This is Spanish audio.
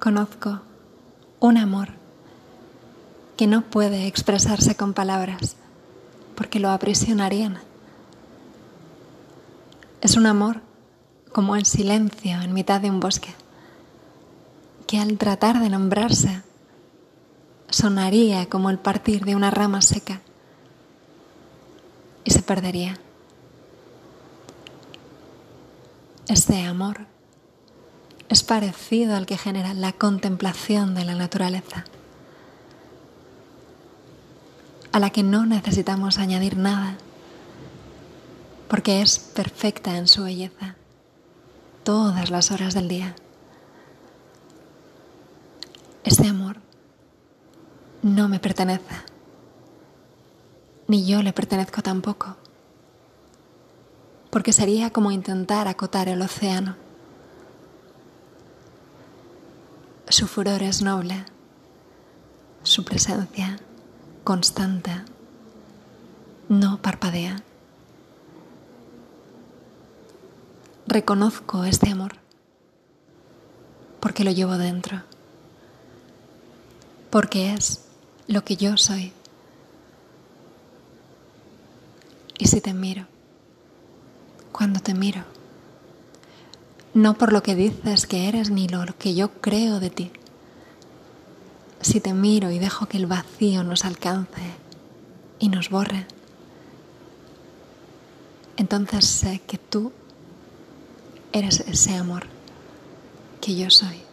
conozco un amor que no puede expresarse con palabras porque lo aprisionarían. Es un amor como en silencio en mitad de un bosque, que al tratar de nombrarse sonaría como el partir de una rama seca y se perdería. Este amor es parecido al que genera la contemplación de la naturaleza, a la que no necesitamos añadir nada, porque es perfecta en su belleza todas las horas del día. Este amor no me pertenece, ni yo le pertenezco tampoco, porque sería como intentar acotar el océano Su furor es noble, su presencia constante, no parpadea. Reconozco este amor porque lo llevo dentro, porque es lo que yo soy. Y si te miro, cuando te miro, no por lo que dices que eres ni lo que yo creo de ti. Si te miro y dejo que el vacío nos alcance y nos borre, entonces sé que tú eres ese amor que yo soy.